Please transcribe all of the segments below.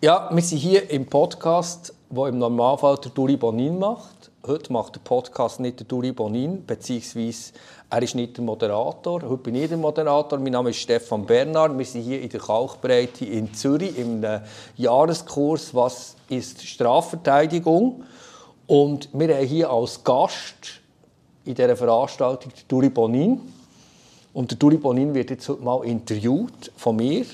Ja, wir sind hier im Podcast, wo im Normalfall der Duri Bonin macht. Heute macht der Podcast nicht der Duri Bonin, beziehungsweise er ist nicht der Moderator. Heute bin ich der Moderator. Mein Name ist Stefan Bernhard. Wir sind hier in der Kalkbreite in Zürich im Jahreskurs «Was ist Strafverteidigung?» Und wir haben hier als Gast in dieser Veranstaltung den Duri Bonin. Und der Duri Bonin wird jetzt heute mal interviewt von mir.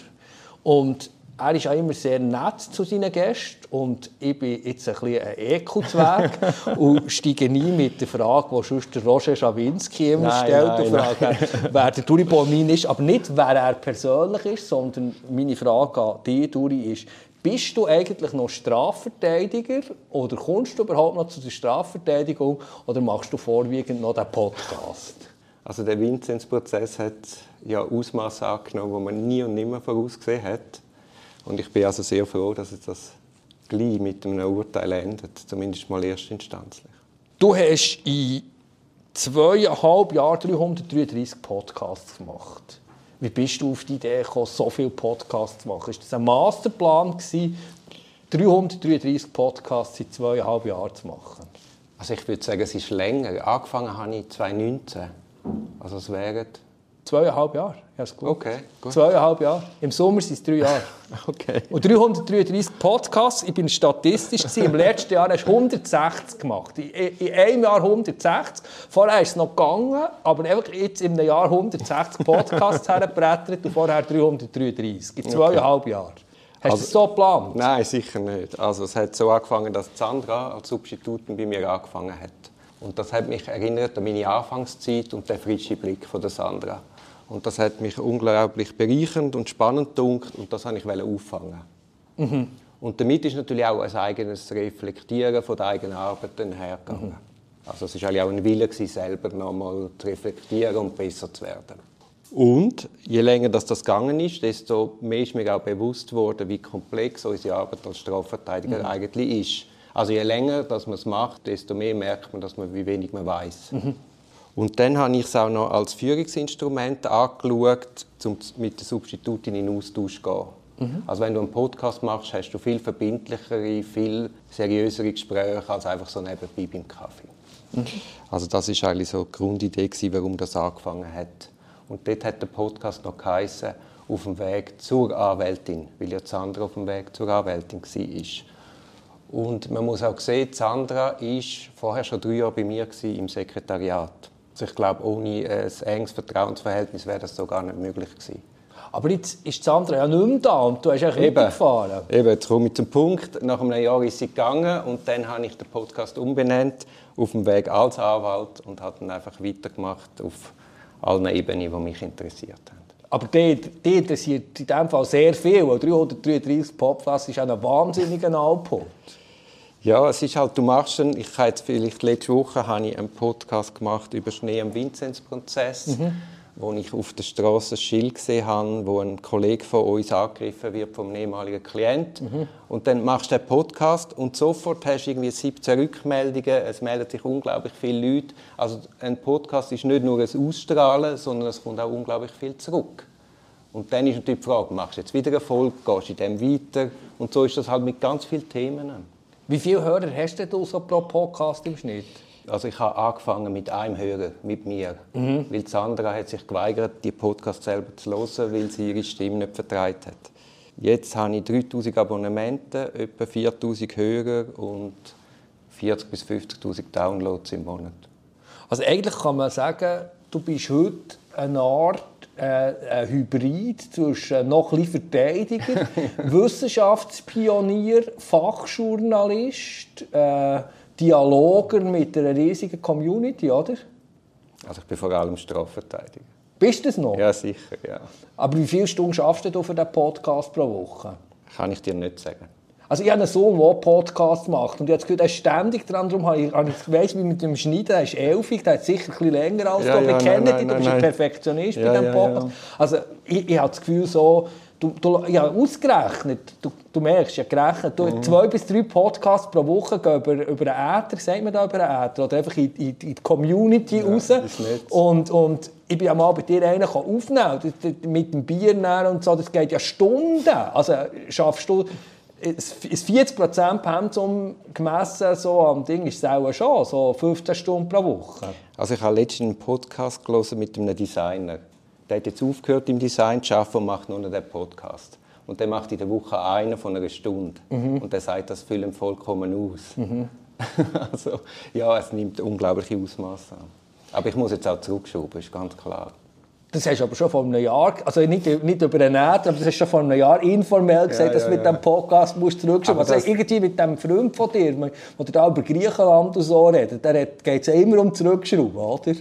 Und er ist auch immer sehr nett zu seinen Gästen und ich bin jetzt ein bisschen ein Ekelzwerg und steige nie mit der Frage, die sonst Roger Schawinski immer nein, stellt, nein, Frage, wer der Duri Bonin ist, aber nicht, wer er persönlich ist, sondern meine Frage an dich, Duri, ist, bist du eigentlich noch Strafverteidiger oder kommst du überhaupt noch zu der Strafverteidigung oder machst du vorwiegend noch den Podcast? Also der Vinzenz-Prozess hat ja Ausmaße angenommen, die man nie und nimmer vorausgesehen hat. Und ich bin also sehr froh, dass jetzt das gleich mit einem Urteil endet, zumindest mal erstinstanzlich. Du hast in zweieinhalb Jahren 333 Podcasts gemacht. Wie bist du auf die Idee gekommen, so viele Podcasts zu machen? Ist das ein Masterplan gewesen, 333 Podcasts in zweieinhalb Jahren zu machen? Also ich würde sagen, es ist länger. Angefangen habe ich 2019. Also es wären Zweieinhalb Jahre. Ja, gut. Okay, gut. Zweieinhalb Jahre. Im Sommer sind es drei Jahre. okay. Und 333 Podcasts. Ich bin statistisch. Gewesen. Im letzten Jahr hast du 160 gemacht. In, in, einem Jahr 160. Vorher ist es noch gegangen, aber einfach jetzt in einem Jahr 160 Podcasts hergebrettert und vorher 333. In zweieinhalb okay. Jahren. Hast also, du das so geplant? Nein, sicher nicht. Also es hat so angefangen, dass Sandra als Substitutin bei mir angefangen hat. Und das hat mich erinnert an meine Anfangszeit und den frischen Blick von der Sandra. Und das hat mich unglaublich bereichernd und spannend gedunkt und das wollte ich auffangen. Mhm. Und damit ist natürlich auch ein eigenes Reflektieren von der eigenen Arbeit hergegangen. Mhm. Also es war auch ein Wille, selber nochmal zu reflektieren und besser zu werden. Und je länger das, das gegangen ist, desto mehr ist mir auch bewusst worden, wie komplex unsere Arbeit als Strafverteidiger mhm. eigentlich ist. Also je länger dass man es macht, desto mehr merkt man, dass man, wie wenig man weiß. Mhm. Und dann habe ich es auch noch als Führungsinstrument angeschaut, um mit der Substitutin in Austausch zu gehen. Mhm. Also wenn du einen Podcast machst, hast du viel verbindlichere, viel seriösere Gespräche als einfach so nebenbei beim Kaffee. Mhm. Also das ist eigentlich so die Grundidee, warum das angefangen hat. Und dort hat der Podcast noch geheißen, auf dem Weg zur Anwältin, weil ja Sandra auf dem Weg zur Anwältin war. Und man muss auch sehen, Sandra war vorher schon drei Jahre bei mir im Sekretariat. Also ich glaube, ohne ein enges Vertrauensverhältnis wäre das so gar nicht möglich gewesen. Aber jetzt ist Sandra ja nicht mehr da und du hast eigentlich Eben. weitergefahren. Eben, jetzt komme ich zum Punkt. Nach einem Jahr ist sie gegangen und dann habe ich den Podcast umbenannt auf dem Weg als Anwalt und habe dann einfach weitergemacht auf allen Ebenen, die mich interessiert haben. Aber die, die interessiert in diesem Fall sehr viel, weil 333 Podcasts ist ein wahnsinniger Output. Ja, es ist halt, du machst einen, ich habe jetzt vielleicht letzte Woche habe ich einen Podcast gemacht über Schnee am Vinzenzprozess, mhm. wo ich auf der Straße ein Schild gesehen habe, wo ein Kollege von uns angegriffen wird vom ehemaligen Klient. Mhm. Und dann machst du den Podcast und sofort hast du irgendwie 17 Rückmeldungen, es melden sich unglaublich viele Leute. Also ein Podcast ist nicht nur ein Ausstrahlen, sondern es kommt auch unglaublich viel zurück. Und dann ist natürlich die Frage, machst du jetzt wieder Erfolg, gehst du in dem weiter? Und so ist das halt mit ganz vielen Themen. Wie viele Hörer hast du so pro Podcast im Schnitt? Also ich habe angefangen mit einem Hörer, mit mir. Mhm. Weil Sandra hat sich geweigert, die Podcast selber zu hören, weil sie ihre Stimme nicht vertreibt hat. Jetzt habe ich 3000 Abonnementen, etwa 4000 Hörer und 40.000 bis 50.000 Downloads im Monat. Also eigentlich kann man sagen, du bist heute eine Art ein Hybrid zwischen noch ein Verteidiger, Wissenschaftspionier, Fachjournalist, äh, Dialoger mit einer riesigen Community, oder? Also ich bin vor allem Strafverteidiger. Bist du das noch? Ja, sicher, ja. Aber wie viele Stunden schaffst du für diesen Podcast pro Woche? Kann ich dir nicht sagen. Also ich habe einen Sohn, der Podcast macht und jetzt er ist ständig dran, darum habe ich, ich weiss, wie mit dem Schneiden, er ist elfig, der hat sicher ein bisschen länger als ja, du, wir kennen dich, du bist ein Perfektionist ja, bei diesem Podcast. Also ich, ich habe das Gefühl so, du, du, ja, ausgerechnet, du, du merkst, ja gerechnet, du, mhm. zwei bis drei Podcasts pro Woche gehen über, über einen Äther, sagt man da über einen Äther, oder einfach in, in, in die Community ja, raus. Und, und ich bin ja mal bei dir einen aufnehmen, mit dem Bier und so, das geht ja Stunden. Also schaffst du ein 40% Pensum gemessen so am Ding ist es auch schon, so 15 Stunden pro Woche. Also ich habe letztens einen Podcast gelesen mit einem Designer. Der hat jetzt aufgehört im Design zu arbeiten und macht nur noch den Podcast. Und der macht in der Woche einen von einer Stunde. Mhm. Und der sagt, das füllt ihm vollkommen aus. Mhm. also ja, es nimmt unglaubliche Ausmaße an. Aber ich muss jetzt auch zurückschrauben, ist ganz klar. Das hast du aber schon vor einem Jahr, also nicht, nicht über den Net, aber das hast du schon vor einem Jahr informell gesagt, ja, dass du ja, mit dem Podcast musst zurückschauen musst. Also irgendwie mit dem Freund von dir, der da über Griechenland und so redet, der geht es ja immer um Zurückschrauben, oder?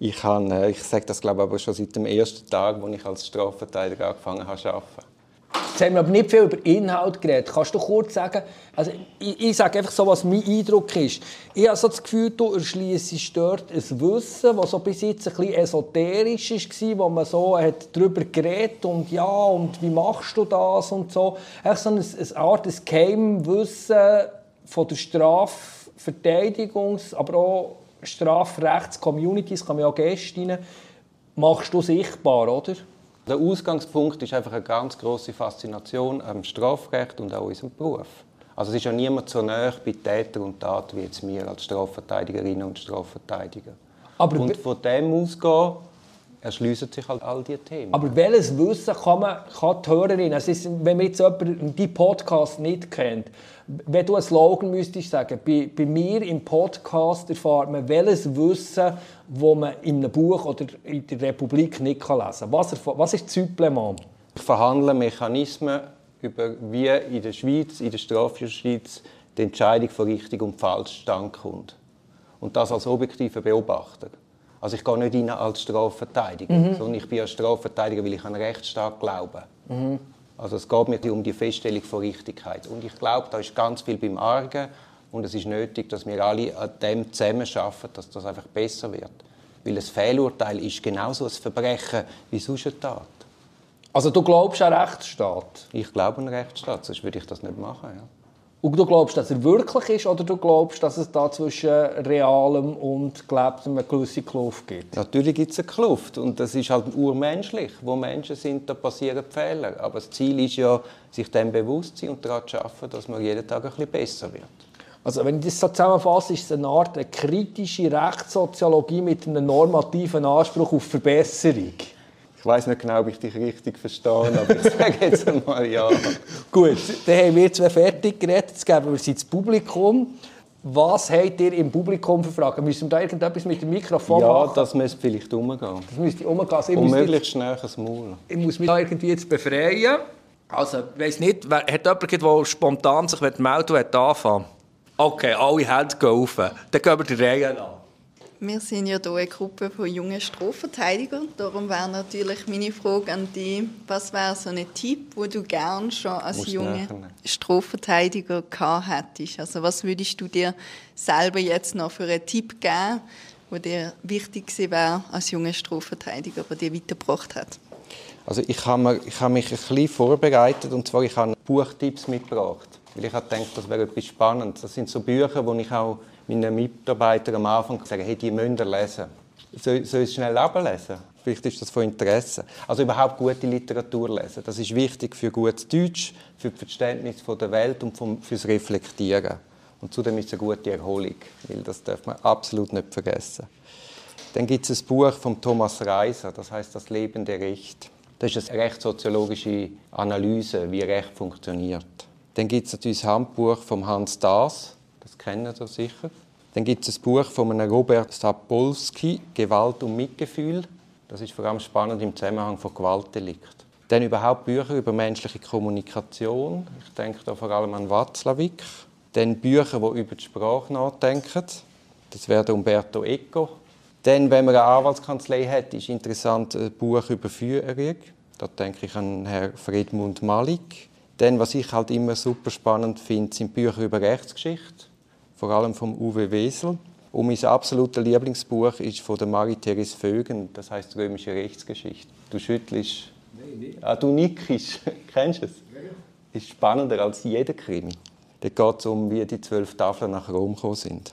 Ich, äh, ich sage das glaube ich, aber schon seit dem ersten Tag, als ich als Strafverteidiger angefangen habe zu arbeiten. Jetzt haben wir aber nicht viel über Inhalt geredet. Kannst du kurz sagen, also ich, ich sage einfach so, was mein Eindruck ist. Ich habe so das Gefühl, du erschließt dort ein Wissen, das so bis jetzt ein bisschen esoterisch war, wo man so hat darüber geredet und ja, und wie machst du das und so. Echt so eine, eine Art ein Geheimwissen von der Strafverteidigungs-, aber auch Strafrechts-Communities, kann man ja Gäste machst du sichtbar, oder? Der Ausgangspunkt ist einfach eine ganz große Faszination am Strafrecht und auch unserem Beruf. Also es ist ja niemand so nah bei Täter und Tat wie jetzt wir als Strafverteidigerinnen und Strafverteidiger. Aber und von dem ausgehen erschließen sich halt all diese Themen. Aber welches Wissen kann, man, kann die Hörerin, also ist, wenn man jetzt jemanden die Podcast nicht kennt, wenn du einen Slogan müsstest sagen, bei, bei mir im Podcast erfahrt man welches Wissen, das man in einem Buch oder in der Republik nicht kann lesen kann. Was, was ist das Supplement? Ich verhandle Mechanismen über wie in der Schweiz, in der Strafjustiz die Entscheidung von richtig und falsch standkommt. Und das als objektiver Beobachter. Also ich gehe nicht rein als Strafverteidiger, mhm. sondern ich bin als Strafverteidiger, weil ich an Rechtsstaat glaube. Mhm. Also es geht mir um die Feststellung von Richtigkeit. Und ich glaube, da ist ganz viel beim Argen und es ist nötig, dass wir alle an dem zusammenarbeiten, dass das einfach besser wird. Weil ein Fehlurteil ist genauso ein Verbrechen wie sonst eine Tat. Also du glaubst an Rechtsstaat? Ich glaube an Rechtsstaat, sonst würde ich das nicht machen. Ja. Und du glaubst, dass er wirklich ist, oder du glaubst, dass es da zwischen realem und gelebtem eine gewisse Kluft gibt? Natürlich gibt es eine Kluft und das ist halt urmenschlich. Wo Menschen sind, da passieren Fehler. Aber das Ziel ist ja, sich dem bewusst zu sein und daran zu arbeiten, dass man jeden Tag ein bisschen besser wird. Also wenn ich das so zusammenfasse, ist es eine Art eine kritische Rechtssoziologie mit einem normativen Anspruch auf Verbesserung. Ich weiß nicht genau, ob ich dich richtig verstehe, aber ich sage jetzt einmal ja. Gut, dann haben wir zwei fertig geredet. Jetzt geben wir sie ins Publikum. Was habt ihr im Publikum für Fragen? Müssen wir da irgendetwas mit dem Mikrofon ja, machen? Ja, das müsste vielleicht umgehen. Das müsste umgehen. Also, Und möglichst schnell ins Maul. Ich muss mich da irgendwie jetzt befreien. Also, ich weiss nicht, wer, hat jemand, der spontan sich melden will, anfangen Okay, alle Hände gehen auf. Dann gehen wir die Reihe an. Wir sind ja hier eine Gruppe von jungen Strafverteidigern. Darum wäre natürlich meine Frage an dich, was wäre so ein Tipp, wo du gerne schon als junger Strafverteidiger gehabt hättest? Also was würdest du dir selber jetzt noch für einen Tipp geben, der dir wichtig wäre als junger Strafverteidiger, der dir weitergebracht hat? Also ich habe, ich habe mich ein bisschen vorbereitet und zwar ich habe Buchtipps mitgebracht, weil ich habe gedacht, das wäre etwas Spannendes. Das sind so Bücher, wo ich auch meinen Mitarbeitern am Anfang sagen, hey, die müssen lesen. Soll, soll ich es schnell ablesen? Vielleicht ist das von Interesse. Also überhaupt gute Literatur lesen. Das ist wichtig für gutes Deutsch, für das Verständnis der Welt und fürs Reflektieren. Und zudem ist es eine gute Erholung, weil das darf man absolut nicht vergessen. Dann gibt es ein Buch von Thomas Reiser, das heißt Das Leben der Recht. Das ist eine rechtssoziologische Analyse, wie Recht funktioniert. Dann gibt es natürlich das Handbuch von Hans Daas, das kennen Sie sicher. Dann gibt es ein Buch von einem Robert Sapolsky, Gewalt und Mitgefühl. Das ist vor allem spannend im Zusammenhang von Gewaltdelikt. Dann überhaupt Bücher über menschliche Kommunikation. Ich denke da vor allem an Watzlawick. Dann Bücher, die über die Sprache nachdenken. Das wäre Umberto Eco. Dann, wenn man eine Anwaltskanzlei hat, ist interessant ein Buch über Führung. Da denke ich an Herrn Friedmund Malik. Dann, was ich halt immer super spannend finde, sind Bücher über Rechtsgeschichte vor allem vom Uwe Wesel. Und mein absolutes Lieblingsbuch ist von der Marie-Therese Vögen, das heißt Römische Rechtsgeschichte. Du schüttelst. Nein, nicht. Ah, du nickst. Kennst du es? Ja, ja. Ist spannender als jeder Krimi. Da geht es um, wie die zwölf Tafeln nach Rom gekommen sind.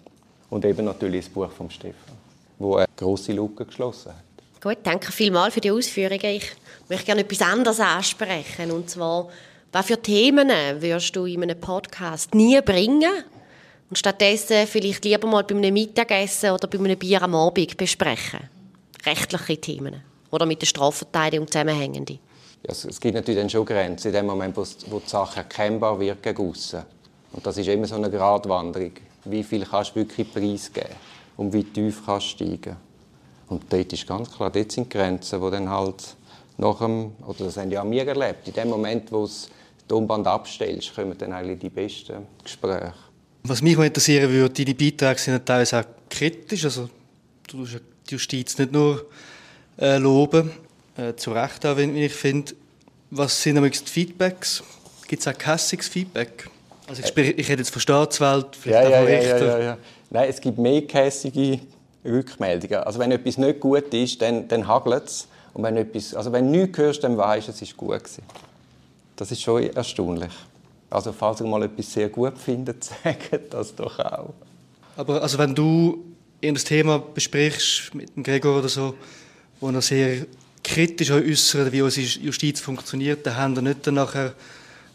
Und eben natürlich das Buch von Stefan, wo eine große Lücke geschlossen hat. Gut, danke vielmals für die Ausführungen. Ich möchte gerne etwas anderes ansprechen. Und zwar Was für Themen würdest du in einem Podcast nie bringen und stattdessen vielleicht lieber mal bei einem Mittagessen oder bei einem Bier am Abend besprechen? Rechtliche Themen oder mit der Strafverteidigung zusammenhängende? Ja, es gibt natürlich dann schon Grenzen in dem Moment, wo, die Sache erkennbar wird gegen. Und das ist immer so eine Gratwanderung. Wie viel kannst du wirklich preisgeben und wie tief kannst du steigen. Und dort ist ganz klar, dort sind Grenzen, die dann halt nach dem, oder das haben ja wir erlebt, in dem Moment, wo es Tonband abstellst, kommen dann eigentlich die besten Gespräche. Was mich interessieren würde, deine Beiträge sind teilweise auch kritisch. Also, du tust die Justiz nicht nur äh, loben, äh, zu Recht auch, wie ich finde. Was sind die Feedbacks? Gibt es auch kässiges Feedback? Also ich, ich rede jetzt von Staatswelt, vielleicht ja, auch von ja, Richter. Ja, ja, ja. Nein, es gibt mehr kässige Rückmeldungen. Also wenn etwas nicht gut ist, dann, dann hagelt es. Und wenn, etwas, also wenn du nichts hörst, dann weißt du, es war gut. Gewesen. Das ist schon erstaunlich. Also falls ihr mal etwas sehr gut findet, sagt das doch auch. Aber also wenn du ein Thema besprichst mit dem Gregor oder so, wo er sehr kritisch äußert, wie unsere Justiz funktioniert, dann haben wir nicht dann nachher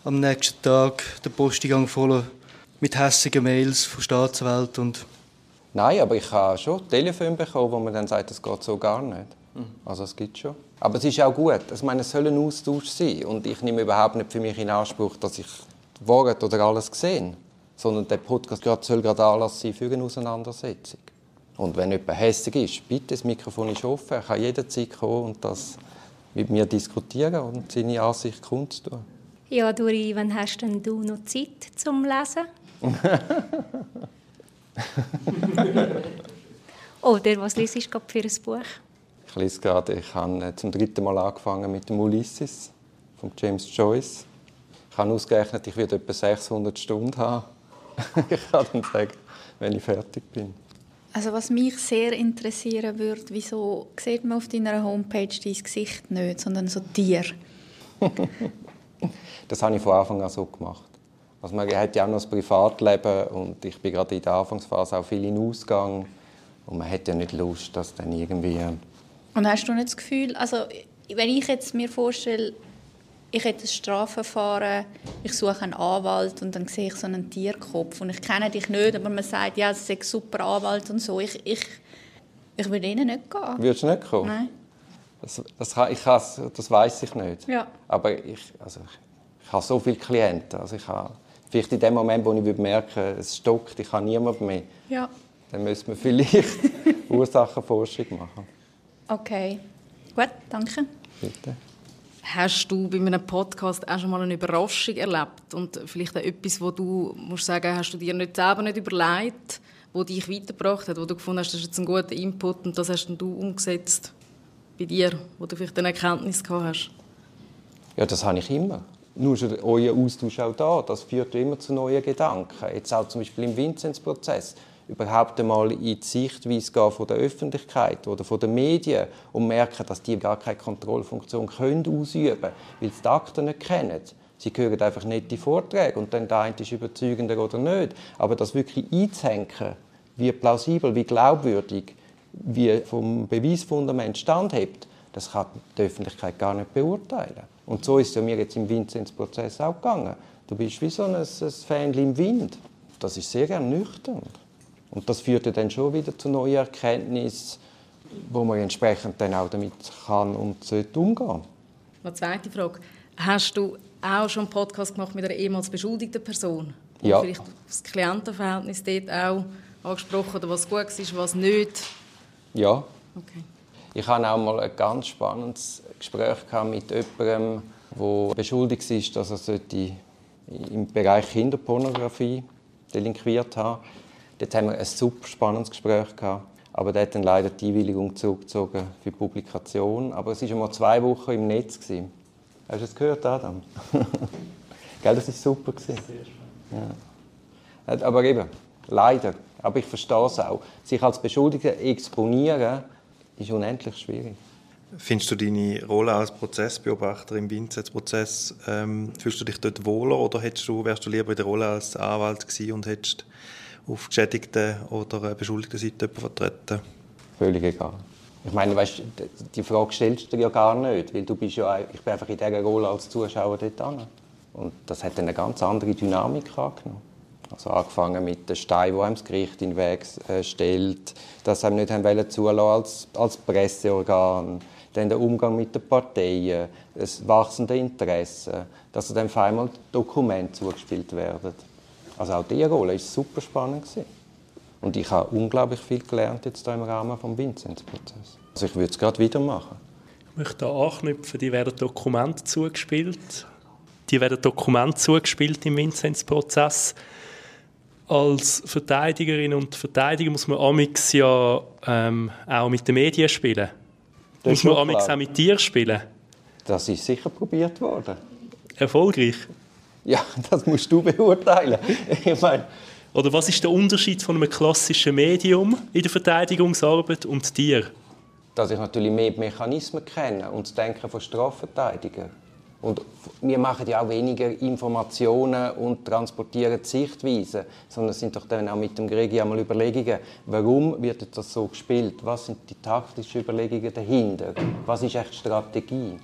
am nächsten Tag den Posteingang voll mit hässigen Mails von Staatswelt und Nein, aber ich habe schon Telefon bekommen, wo man dann sagt, das geht so gar nicht. Mhm. Also es gibt schon. Aber es ist auch gut. Ich meine, es soll ein Austausch sein. Und ich nehme überhaupt nicht für mich in Anspruch, dass ich Wort oder alles gesehen sondern der Podcast soll gerade Anlass sein für eine Auseinandersetzung. Und wenn jemand hässlich ist, bitte, das Mikrofon ist offen, er kann jederzeit kommen und das mit mir diskutieren und seine Ansicht kundtun. Ja, Duri, wann hast denn du noch Zeit zum Lesen? Oder was liest du für ein Buch? Ich lese gerade, ich habe zum dritten Mal angefangen mit dem Ulysses von James Joyce. Ich habe ausgerechnet, ich werde etwa 600 Stunden haben. ich kann dann sagen, wenn ich fertig bin. Also was mich sehr interessieren würde, wieso sieht man auf deiner Homepage dein Gesicht nicht, sondern so Tier? das habe ich von Anfang an so gemacht. Also man hat ja auch noch das Privatleben und ich bin gerade in der Anfangsphase auch viel in Ausgang und man hat ja nicht Lust, dass dann irgendwie... Und hast du nicht das Gefühl, also wenn ich jetzt mir vorstelle, ich hätte ein Strafverfahren, ich suche einen Anwalt und dann sehe ich so einen Tierkopf und ich kenne dich nicht, aber man sagt, ja, es ist ein super Anwalt und so. Ich, ich, ich würde ihnen nicht gehen. Würdest du nicht kommen? Nein. Das, das, ich das weiß ich nicht. Ja. Aber ich, also ich, ich habe so viele Klienten. Also ich habe, vielleicht in dem Moment, wo ich merke, es stockt, ich habe niemanden mehr, ja. dann müsste man vielleicht Ursachenforschung machen. Okay. Gut, danke. Bitte. Hast du bei einem Podcast auch schon mal eine Überraschung erlebt und vielleicht auch etwas, wo du musst sagen, hast du dir nicht selber nicht überlegt, wo dich weitergebracht hat, wo du gefunden hast, das ist jetzt ein guter Input und das hast du umgesetzt bei dir, wo du vielleicht eine Erkenntnis gehabt hast? Ja, das habe ich immer. Nur schon euer Austausch auch da, das führt immer zu neuen Gedanken. Jetzt auch zum Beispiel im Vinzenz-Prozess überhaupt einmal in die Sichtweise gehen von der Öffentlichkeit oder von den Medien und merken, dass die gar keine Kontrollfunktion können ausüben können, weil sie die Akten nicht kennen. Sie hören einfach nicht die Vorträge und dann der eine ist überzeugender oder nicht. Aber das wirklich einzuhängen, wie plausibel, wie glaubwürdig, wie vom Beweisfundament standhebt, das kann die Öffentlichkeit gar nicht beurteilen. Und so ist es ja mir jetzt im Vinzenz-Prozess auch gegangen. Du bist wie so ein, ein Fähnchen im Wind. Das ist sehr ernüchternd. Und das führt dann schon wieder zu neuen Erkenntnissen, wo man entsprechend dann auch damit kann und sollte umgehen. Eine zweite Frage. Hast du auch schon einen Podcast gemacht mit einer ehemals beschuldigten Person? Ja. Und vielleicht das Klientenverhältnis dort auch angesprochen oder was gut ist, was nicht? Ja. Okay. Ich hatte auch mal ein ganz spannendes Gespräch mit jemandem, der beschuldigt ist, dass er im Bereich Kinderpornografie delinquiert hat. Dort haben wir ein super spannendes Gespräch gehabt. Aber der hat dann leider die Einwilligung zurückgezogen für die Publikation. Aber es war schon mal zwei Wochen im Netz. Gewesen. Hast du es gehört, Adam? Gell, das war super. Gewesen. Ja. Aber eben, leider. Aber ich verstehe es auch. Sich als Beschuldigter exponieren, ist unendlich schwierig. Findest du deine Rolle als Prozessbeobachter im Vinzenz-Prozess, ähm, fühlst du dich dort wohler oder hättest du, wärst du lieber in der Rolle als Anwalt gewesen und hättest auf geschädigten oder beschuldigten Seite vertreten? Völlig egal. Ich meine, weißt, die Frage stellst du dir ja gar nicht, weil du bist ja, ich bin einfach in dieser Rolle als Zuschauer dort an. Und das hat eine ganz andere Dynamik angenommen. Also angefangen mit dem Stein, der einem das Gericht in den Weg äh, stellt, dass sie nicht haben zulassen als, als Presseorgan, dann der Umgang mit den Parteien, das wachsende Interesse, dass dann auf einmal Dokumente zugespielt werden. Also auch diese Rolle war super spannend. Gewesen. Und ich habe unglaublich viel gelernt jetzt im Rahmen des Vinzenz-Prozesses. Also ich würde es gerade wieder machen. Ich möchte anknüpfen, die werden Dokumente zugespielt. Die werden Dokumente zugespielt im Vinzenz-Prozess. Als Verteidigerin und Verteidiger muss man amix ja ähm, auch mit den Medien spielen. Das muss man amix auch mit dir spielen. Das ist sicher probiert worden. Erfolgreich? Ja, das musst du beurteilen. ich meine, oder was ist der Unterschied von einem klassischen Medium in der Verteidigungsarbeit und dir? Dass ich natürlich mehr Mechanismen kenne und das Denken von Strafverteidigern. Und wir machen ja auch weniger Informationen und transportieren die Sichtweisen, sondern sind doch dann auch mit dem Gregi einmal Überlegungen, warum wird das so gespielt? Was sind die taktischen Überlegungen dahinter? Was ist echt die Strategie?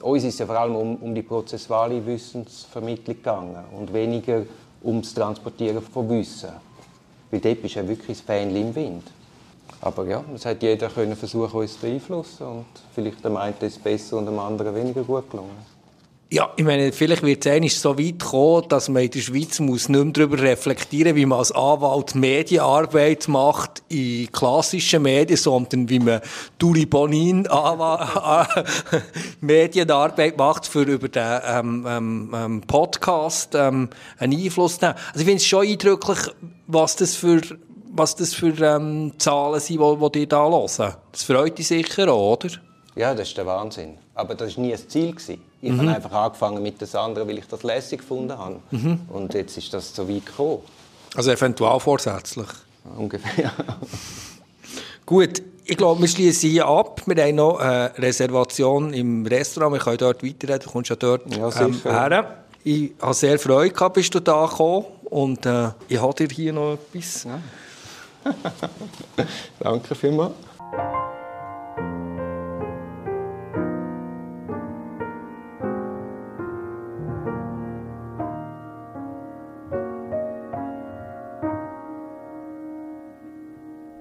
Uns ist ja vor allem um, um die prozessuale Wissensvermittlung gegangen und weniger ums Transportieren von Wissen. Weil dort ist ja wirklich das Fähnchen im Wind. Aber ja, es hat jeder können versuchen, uns zu beeinflussen und vielleicht dem einen ist es besser und dem anderen weniger gut gelungen. Ja, ich meine, vielleicht wird es so weit kommen, dass man in der Schweiz muss nicht mehr darüber reflektieren wie man als Anwalt Medienarbeit macht in klassischen Medien, sondern wie man Duri Bonin Medienarbeit macht, für über den ähm, ähm, ähm, Podcast ähm, einen Einfluss zu nehmen. Also ich finde es schon eindrücklich, was das für was das für ähm, Zahlen sind, die, die ihr da hören. Das freut dich sicher auch, oder? Ja, das ist der Wahnsinn. Aber das war nie das Ziel. Ich mhm. habe einfach angefangen mit das anderen, weil ich das lässig gefunden habe. Mhm. Und jetzt ist das so weit gekommen. Also eventuell vorsätzlich? Ungefähr, Gut, ich glaube, wir schließen hier ab. Wir haben noch eine Reservation im Restaurant. Wir können dort weiterreden. Du kommst ja dort ja, ähm, her. Ich habe sehr Freude gehabt, bist du da gekommen. Und äh, ich habe dir hier noch etwas. Ja. Danke vielmals.